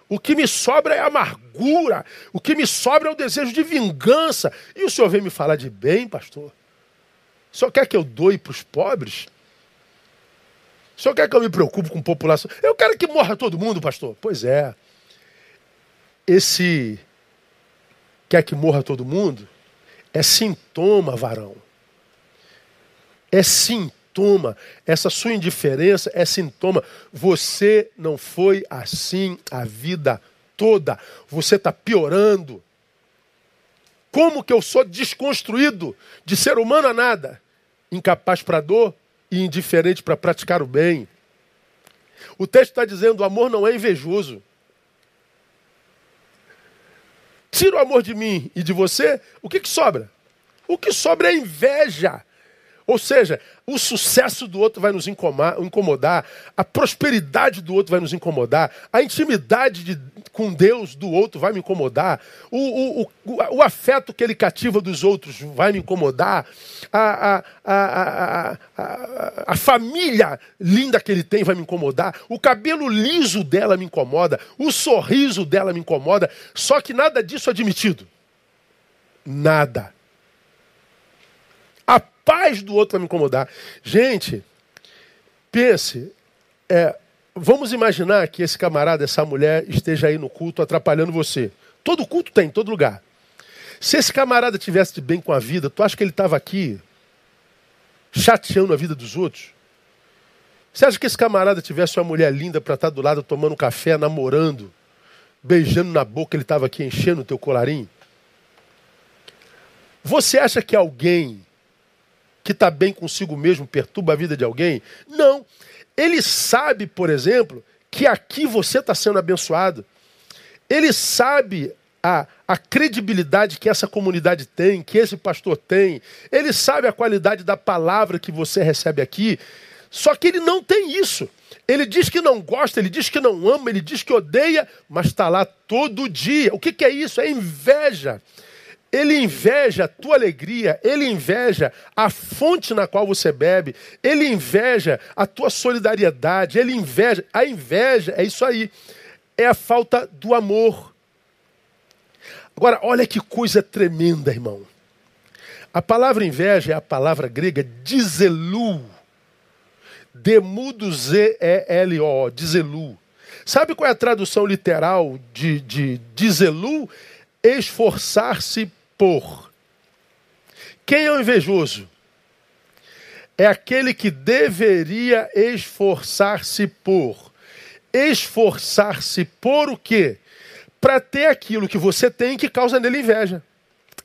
O que me sobra é a amargura, o que me sobra é o desejo de vingança. E o senhor vem me falar de bem, pastor? O senhor quer que eu doe para os pobres? O senhor quer que eu me preocupe com a população? Eu quero que morra todo mundo, pastor. Pois é. Esse quer que morra todo mundo é sintoma, varão. É sintoma. Essa sua indiferença é sintoma. Você não foi assim a vida toda. Você está piorando. Como que eu sou desconstruído de ser humano a nada? Incapaz para dor e indiferente para praticar o bem. O texto está dizendo: o amor não é invejoso tira o amor de mim e de você, o que, que sobra? O que sobra é inveja. Ou seja, o sucesso do outro vai nos incomodar, a prosperidade do outro vai nos incomodar, a intimidade de, com Deus do outro vai me incomodar, o, o, o, o, afeto que ele cativa dos outros vai me incomodar, a, a, a, a, a família linda que ele tem vai me incomodar, o cabelo liso dela me incomoda, o sorriso dela me incomoda, só que nada disso é admitido. Nada paz do outro vai me incomodar. Gente, pense, é, vamos imaginar que esse camarada, essa mulher, esteja aí no culto atrapalhando você. Todo culto tem, em todo lugar. Se esse camarada tivesse de bem com a vida, tu acha que ele estava aqui chateando a vida dos outros? Você acha que esse camarada tivesse uma mulher linda para estar do lado tomando café, namorando, beijando na boca, ele estava aqui enchendo o teu colarinho? Você acha que alguém que está bem consigo mesmo perturba a vida de alguém? Não. Ele sabe, por exemplo, que aqui você está sendo abençoado. Ele sabe a, a credibilidade que essa comunidade tem, que esse pastor tem. Ele sabe a qualidade da palavra que você recebe aqui. Só que ele não tem isso. Ele diz que não gosta, ele diz que não ama, ele diz que odeia, mas está lá todo dia. O que, que é isso? É inveja. Ele inveja a tua alegria, ele inveja a fonte na qual você bebe, ele inveja a tua solidariedade, ele inveja. A inveja é isso aí, é a falta do amor. Agora, olha que coisa tremenda, irmão. A palavra inveja é a palavra grega dizelu. Demudo Z-E-L-O, dizelu. Sabe qual é a tradução literal de, de Esforçar-se por. Quem é o invejoso? é aquele que deveria esforçar-se por. Esforçar-se por o quê? Para ter aquilo que você tem que causa nele inveja.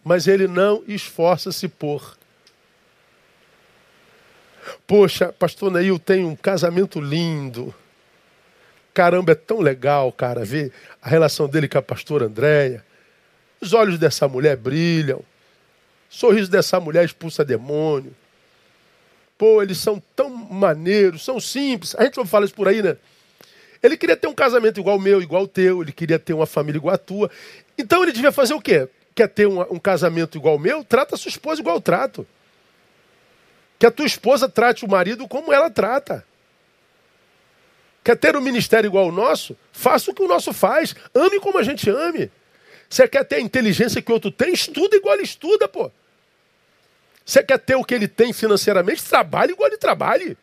Mas ele não esforça-se por. Poxa, pastor Neil tem um casamento lindo. Caramba, é tão legal, cara, ver a relação dele com a pastora Andréia. Os olhos dessa mulher brilham. O sorriso dessa mulher expulsa demônio. Pô, eles são tão maneiros, são simples. A gente fala isso por aí, né? Ele queria ter um casamento igual o meu, igual o teu, ele queria ter uma família igual a tua. Então ele devia fazer o quê? Quer ter um, um casamento igual o meu? Trata a sua esposa igual eu trato. Que a tua esposa trate o marido como ela trata. Quer ter um ministério igual ao nosso? Faça o que o nosso faz. Ame como a gente ame. Você quer ter a inteligência que o outro tem? Estuda igual ele estuda, pô. Você quer ter o que ele tem financeiramente? Trabalhe igual ele trabalhe.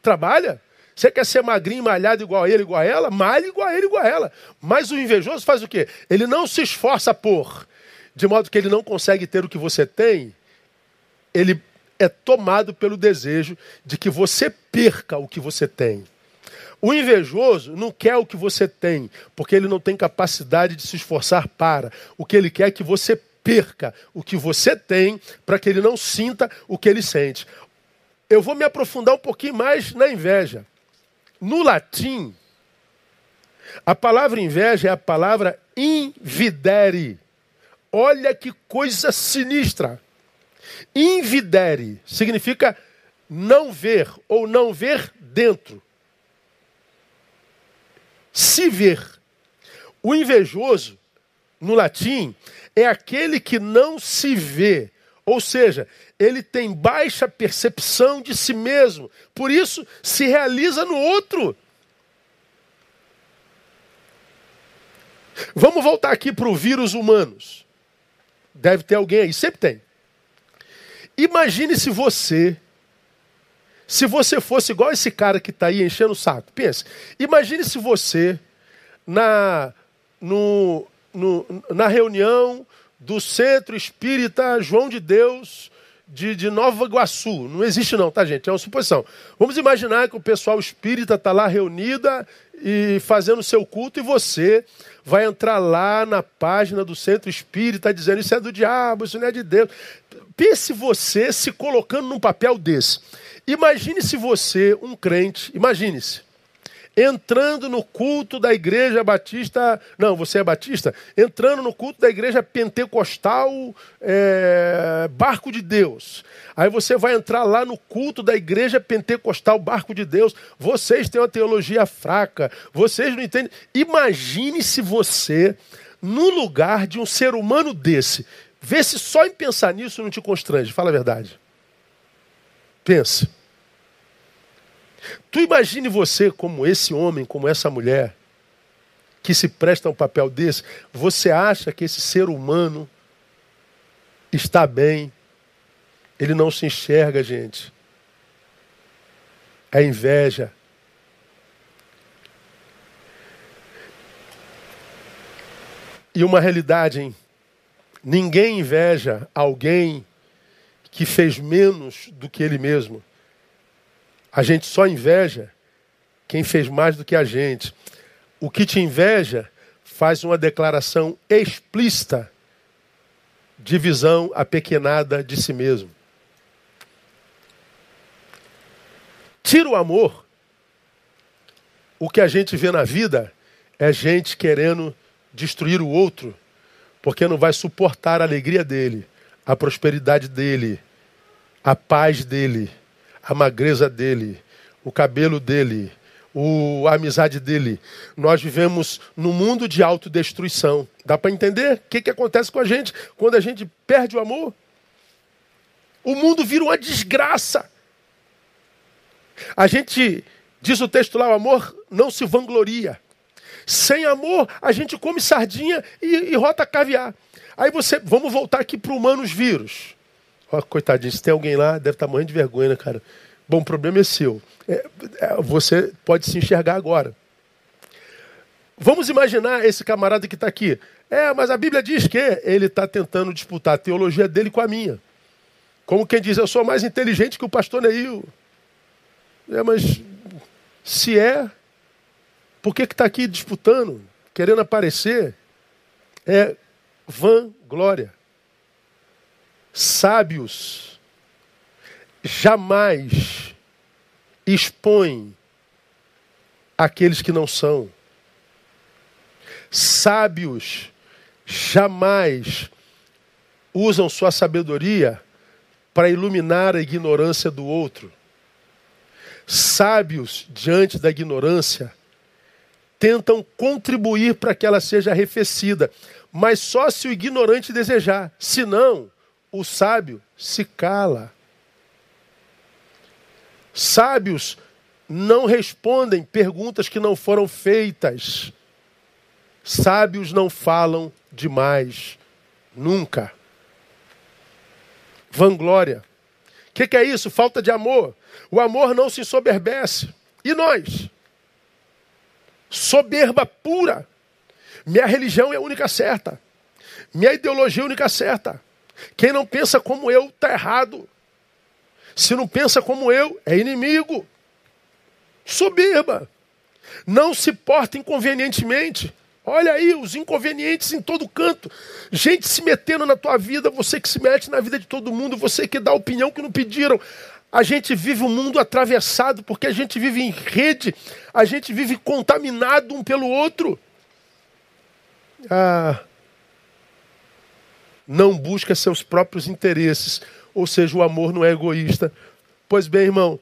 Trabalha. Você quer ser magrinho, malhado igual a ele, igual a ela? Malhe igual a ele, igual a ela. Mas o invejoso faz o quê? Ele não se esforça por, de modo que ele não consegue ter o que você tem. Ele é tomado pelo desejo de que você perca o que você tem. O invejoso não quer o que você tem, porque ele não tem capacidade de se esforçar para. O que ele quer é que você perca o que você tem, para que ele não sinta o que ele sente. Eu vou me aprofundar um pouquinho mais na inveja. No latim, a palavra inveja é a palavra invidere. Olha que coisa sinistra. Invidere significa não ver ou não ver dentro. Se ver. O invejoso, no latim, é aquele que não se vê. Ou seja, ele tem baixa percepção de si mesmo. Por isso, se realiza no outro. Vamos voltar aqui para o vírus humanos. Deve ter alguém aí, sempre tem. Imagine se você, se você fosse igual esse cara que está aí enchendo o saco. Pense, imagine se você, na, no, no, na reunião do Centro Espírita João de Deus de, de Nova Iguaçu. Não existe não, tá gente? É uma suposição. Vamos imaginar que o pessoal espírita está lá reunida e fazendo seu culto e você vai entrar lá na página do Centro Espírita dizendo isso é do diabo, isso não é de Deus. Pense você se colocando num papel desse. Imagine se você, um crente, imagine-se, entrando no culto da igreja batista, não, você é batista, entrando no culto da igreja pentecostal é, Barco de Deus. Aí você vai entrar lá no culto da igreja pentecostal Barco de Deus. Vocês têm uma teologia fraca, vocês não entendem. Imagine se você, no lugar de um ser humano desse, Vê se só em pensar nisso não te constrange. Fala a verdade. Pense. Tu imagine você como esse homem, como essa mulher, que se presta a um papel desse. Você acha que esse ser humano está bem? Ele não se enxerga, gente. É inveja. E uma realidade, hein? Ninguém inveja alguém que fez menos do que ele mesmo. A gente só inveja quem fez mais do que a gente. O que te inveja faz uma declaração explícita de visão apequenada de si mesmo. Tira o amor. O que a gente vê na vida é gente querendo destruir o outro porque não vai suportar a alegria dele, a prosperidade dele, a paz dele, a magreza dele, o cabelo dele, o, a amizade dele. Nós vivemos num mundo de autodestruição. Dá para entender o que, que acontece com a gente quando a gente perde o amor? O mundo vira uma desgraça. A gente, diz o texto lá, o amor não se vangloria. Sem amor, a gente come sardinha e, e rota caviar. Aí você, vamos voltar aqui para humanos vírus. Ó, coitadinho, se tem alguém lá, deve estar tá morrendo de vergonha, né, cara? Bom, o problema é seu. É, é, você pode se enxergar agora. Vamos imaginar esse camarada que está aqui. É, mas a Bíblia diz que ele está tentando disputar a teologia dele com a minha. Como quem diz, eu sou mais inteligente que o pastor Neil. É, mas se é, por que está aqui disputando, querendo aparecer? É vanglória. Sábios jamais expõem aqueles que não são. Sábios jamais usam sua sabedoria para iluminar a ignorância do outro. Sábios, diante da ignorância, tentam contribuir para que ela seja arrefecida, mas só se o ignorante desejar. Senão, o sábio se cala. Sábios não respondem perguntas que não foram feitas. Sábios não falam demais. Nunca. Vanglória. O que, que é isso? Falta de amor. O amor não se soberbece. E nós? Soberba pura. Minha religião é a única certa. Minha ideologia é a única certa. Quem não pensa como eu está errado. Se não pensa como eu, é inimigo. Soberba. Não se porta inconvenientemente. Olha aí os inconvenientes em todo canto. Gente se metendo na tua vida, você que se mete na vida de todo mundo, você que dá opinião que não pediram. A gente vive um mundo atravessado porque a gente vive em rede, a gente vive contaminado um pelo outro. Ah, não busca seus próprios interesses, ou seja, o amor não é egoísta. Pois bem, irmão,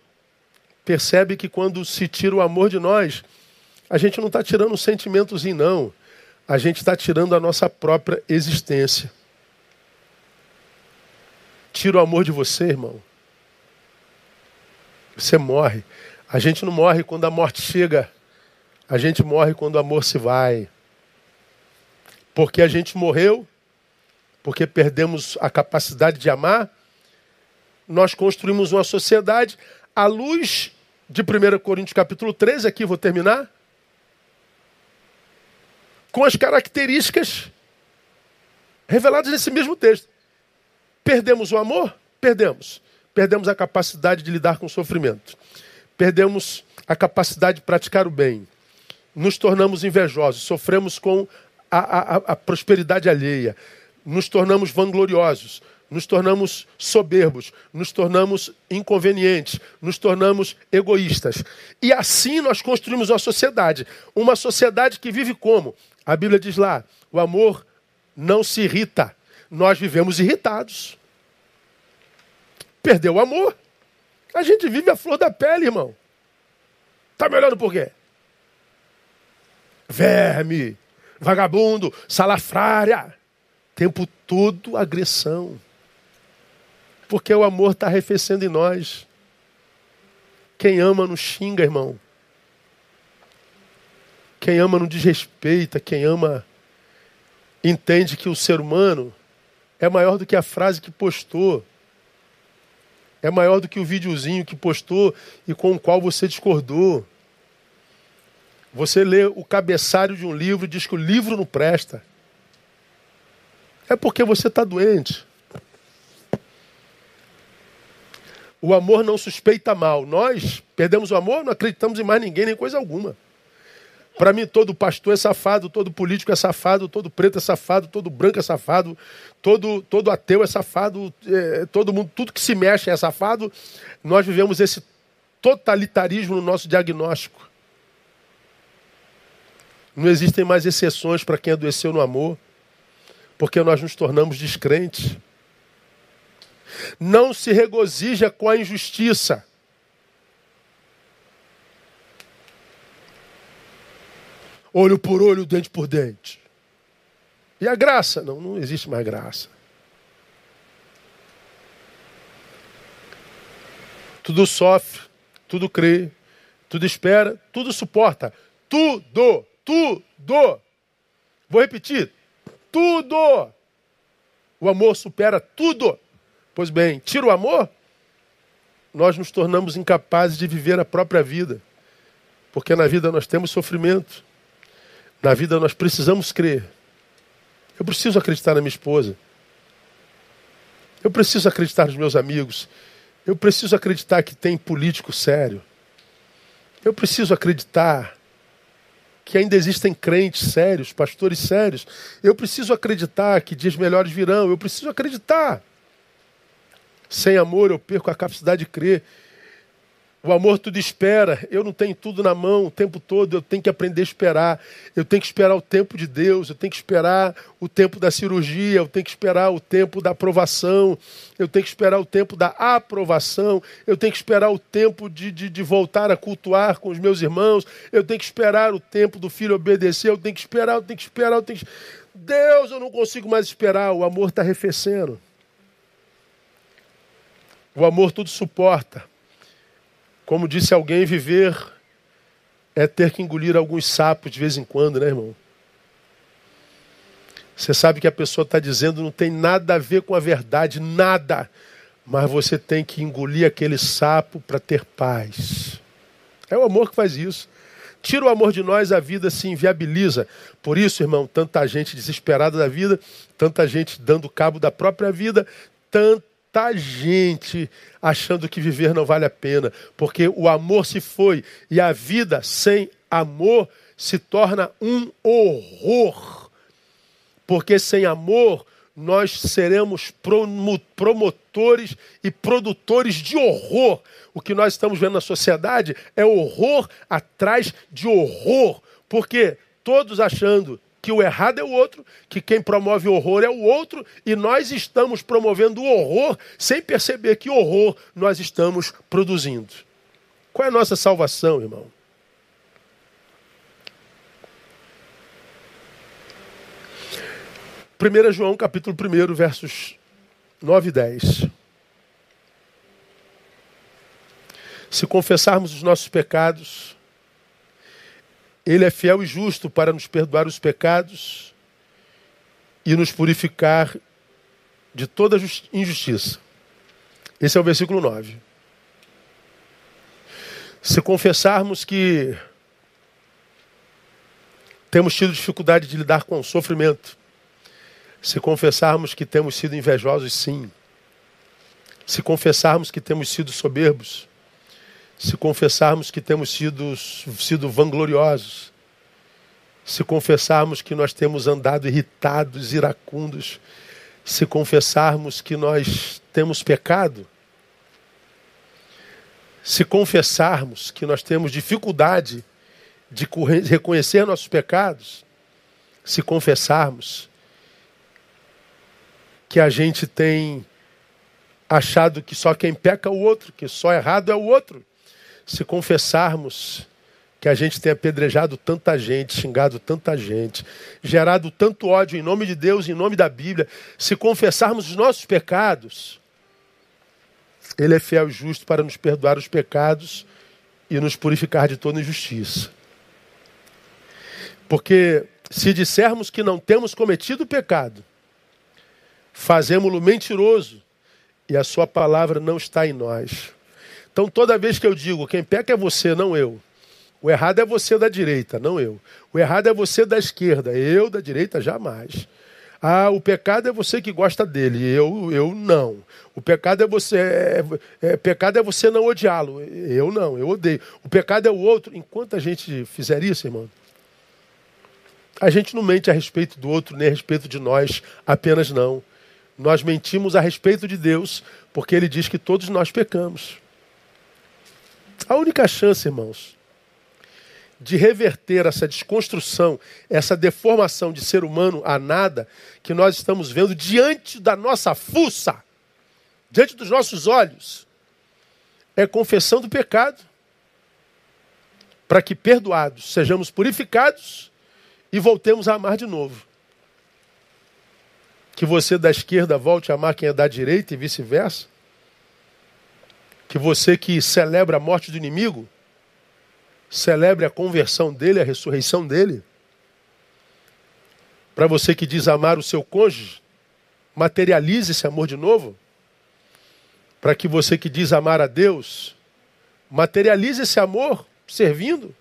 percebe que quando se tira o amor de nós, a gente não está tirando um sentimentozinho, não. A gente está tirando a nossa própria existência. Tira o amor de você, irmão. Você morre. A gente não morre quando a morte chega. A gente morre quando o amor se vai. Porque a gente morreu, porque perdemos a capacidade de amar, nós construímos uma sociedade à luz de 1 Coríntios capítulo 13, aqui vou terminar, com as características reveladas nesse mesmo texto. Perdemos o amor? Perdemos. Perdemos a capacidade de lidar com o sofrimento. Perdemos a capacidade de praticar o bem. Nos tornamos invejosos, sofremos com a, a, a prosperidade alheia. Nos tornamos vangloriosos, nos tornamos soberbos, nos tornamos inconvenientes, nos tornamos egoístas. E assim nós construímos uma sociedade. Uma sociedade que vive como? A Bíblia diz lá: o amor não se irrita. Nós vivemos irritados. Perdeu o amor. A gente vive a flor da pele, irmão. Está me olhando por quê? Verme, vagabundo, salafrária. Tempo todo agressão. Porque o amor está arrefecendo em nós. Quem ama não xinga, irmão. Quem ama não desrespeita. Quem ama entende que o ser humano é maior do que a frase que postou. É maior do que o videozinho que postou e com o qual você discordou. Você lê o cabeçalho de um livro e diz que o livro não presta. É porque você está doente. O amor não suspeita mal. Nós perdemos o amor, não acreditamos em mais ninguém, nem coisa alguma. Para mim, todo pastor é safado, todo político é safado, todo preto é safado, todo branco é safado, todo, todo ateu é safado, é, todo mundo, tudo que se mexe é safado. Nós vivemos esse totalitarismo no nosso diagnóstico. Não existem mais exceções para quem adoeceu no amor, porque nós nos tornamos descrentes. Não se regozija com a injustiça. Olho por olho, dente por dente. E a graça? Não, não existe mais graça. Tudo sofre, tudo crê, tudo espera, tudo suporta. Tudo, tudo. Vou repetir. Tudo. O amor supera tudo. Pois bem, tira o amor, nós nos tornamos incapazes de viver a própria vida. Porque na vida nós temos sofrimento. Na vida nós precisamos crer. Eu preciso acreditar na minha esposa. Eu preciso acreditar nos meus amigos. Eu preciso acreditar que tem político sério. Eu preciso acreditar que ainda existem crentes sérios, pastores sérios. Eu preciso acreditar que dias melhores virão. Eu preciso acreditar. Sem amor eu perco a capacidade de crer. O amor tudo espera. Eu não tenho tudo na mão o tempo todo. Eu tenho que aprender a esperar. Eu tenho que esperar o tempo de Deus. Eu tenho que esperar o tempo da cirurgia. Eu tenho que esperar o tempo da aprovação. Eu tenho que esperar o tempo da aprovação. Eu tenho que esperar o tempo de, de, de voltar a cultuar com os meus irmãos. Eu tenho que esperar o tempo do filho obedecer. Eu tenho que esperar. Eu tenho que esperar. Eu tenho que... Deus, eu não consigo mais esperar. O amor está arrefecendo. O amor tudo suporta. Como disse alguém, viver é ter que engolir alguns sapos de vez em quando, né, irmão? Você sabe que a pessoa está dizendo não tem nada a ver com a verdade, nada. Mas você tem que engolir aquele sapo para ter paz. É o amor que faz isso. Tira o amor de nós, a vida se inviabiliza. Por isso, irmão, tanta gente desesperada da vida, tanta gente dando cabo da própria vida, tanta Tá gente achando que viver não vale a pena, porque o amor se foi e a vida sem amor se torna um horror. Porque sem amor nós seremos promotores e produtores de horror. O que nós estamos vendo na sociedade é horror atrás de horror. Porque todos achando que o errado é o outro, que quem promove horror é o outro, e nós estamos promovendo o horror sem perceber que horror nós estamos produzindo. Qual é a nossa salvação, irmão? Primeira João, capítulo 1, versos 9 e 10. Se confessarmos os nossos pecados, ele é fiel e justo para nos perdoar os pecados e nos purificar de toda injustiça. Esse é o versículo 9. Se confessarmos que temos tido dificuldade de lidar com o sofrimento, se confessarmos que temos sido invejosos, sim. Se confessarmos que temos sido soberbos, se confessarmos que temos sido, sido vangloriosos, se confessarmos que nós temos andado irritados, iracundos, se confessarmos que nós temos pecado, se confessarmos que nós temos dificuldade de reconhecer nossos pecados, se confessarmos que a gente tem achado que só quem peca é o outro, que só errado é o outro, se confessarmos que a gente tem apedrejado tanta gente, xingado tanta gente, gerado tanto ódio em nome de Deus, em nome da Bíblia, se confessarmos os nossos pecados, Ele é fiel e justo para nos perdoar os pecados e nos purificar de toda injustiça. Porque se dissermos que não temos cometido pecado, fazemos-lo mentiroso e a Sua palavra não está em nós. Então, toda vez que eu digo quem peca é você, não eu. O errado é você da direita, não eu. O errado é você da esquerda, eu da direita jamais. Ah, o pecado é você que gosta dele, eu, eu não. O pecado é você, é, é, pecado é você não odiá-lo, eu não, eu odeio. O pecado é o outro. Enquanto a gente fizer isso, irmão, a gente não mente a respeito do outro nem a respeito de nós, apenas não. Nós mentimos a respeito de Deus, porque Ele diz que todos nós pecamos. A única chance, irmãos, de reverter essa desconstrução, essa deformação de ser humano a nada que nós estamos vendo diante da nossa fuça, diante dos nossos olhos, é confessão do pecado, para que perdoados sejamos purificados e voltemos a amar de novo. Que você da esquerda volte a amar quem é da direita e vice-versa que você que celebra a morte do inimigo, celebre a conversão dele, a ressurreição dele. Para você que diz amar o seu cônjuge, materialize esse amor de novo. Para que você que diz amar a Deus, materialize esse amor servindo.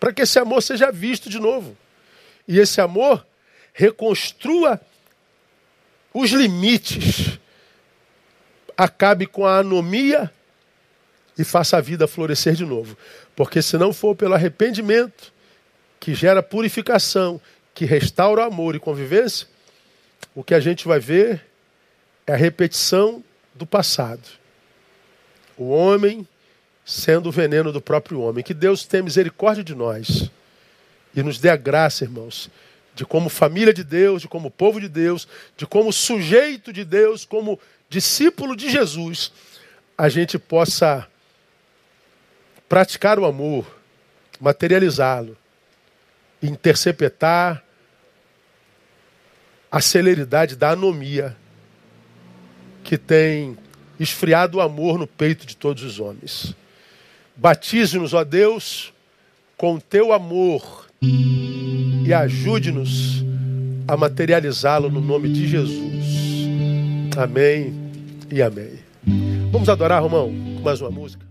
Para que esse amor seja visto de novo. E esse amor reconstrua os limites acabe com a anomia e faça a vida florescer de novo. Porque se não for pelo arrependimento, que gera purificação, que restaura o amor e convivência, o que a gente vai ver é a repetição do passado. O homem sendo o veneno do próprio homem. Que Deus tenha misericórdia de nós e nos dê a graça, irmãos, de como família de Deus, de como povo de Deus, de como sujeito de Deus, como discípulo de Jesus, a gente possa praticar o amor, materializá-lo, interceptar a celeridade da anomia que tem esfriado o amor no peito de todos os homens. Batize-nos, ó Deus, com teu amor e ajude-nos a materializá-lo no nome de Jesus. Amém e amém. Vamos adorar, Romão, com mais uma música.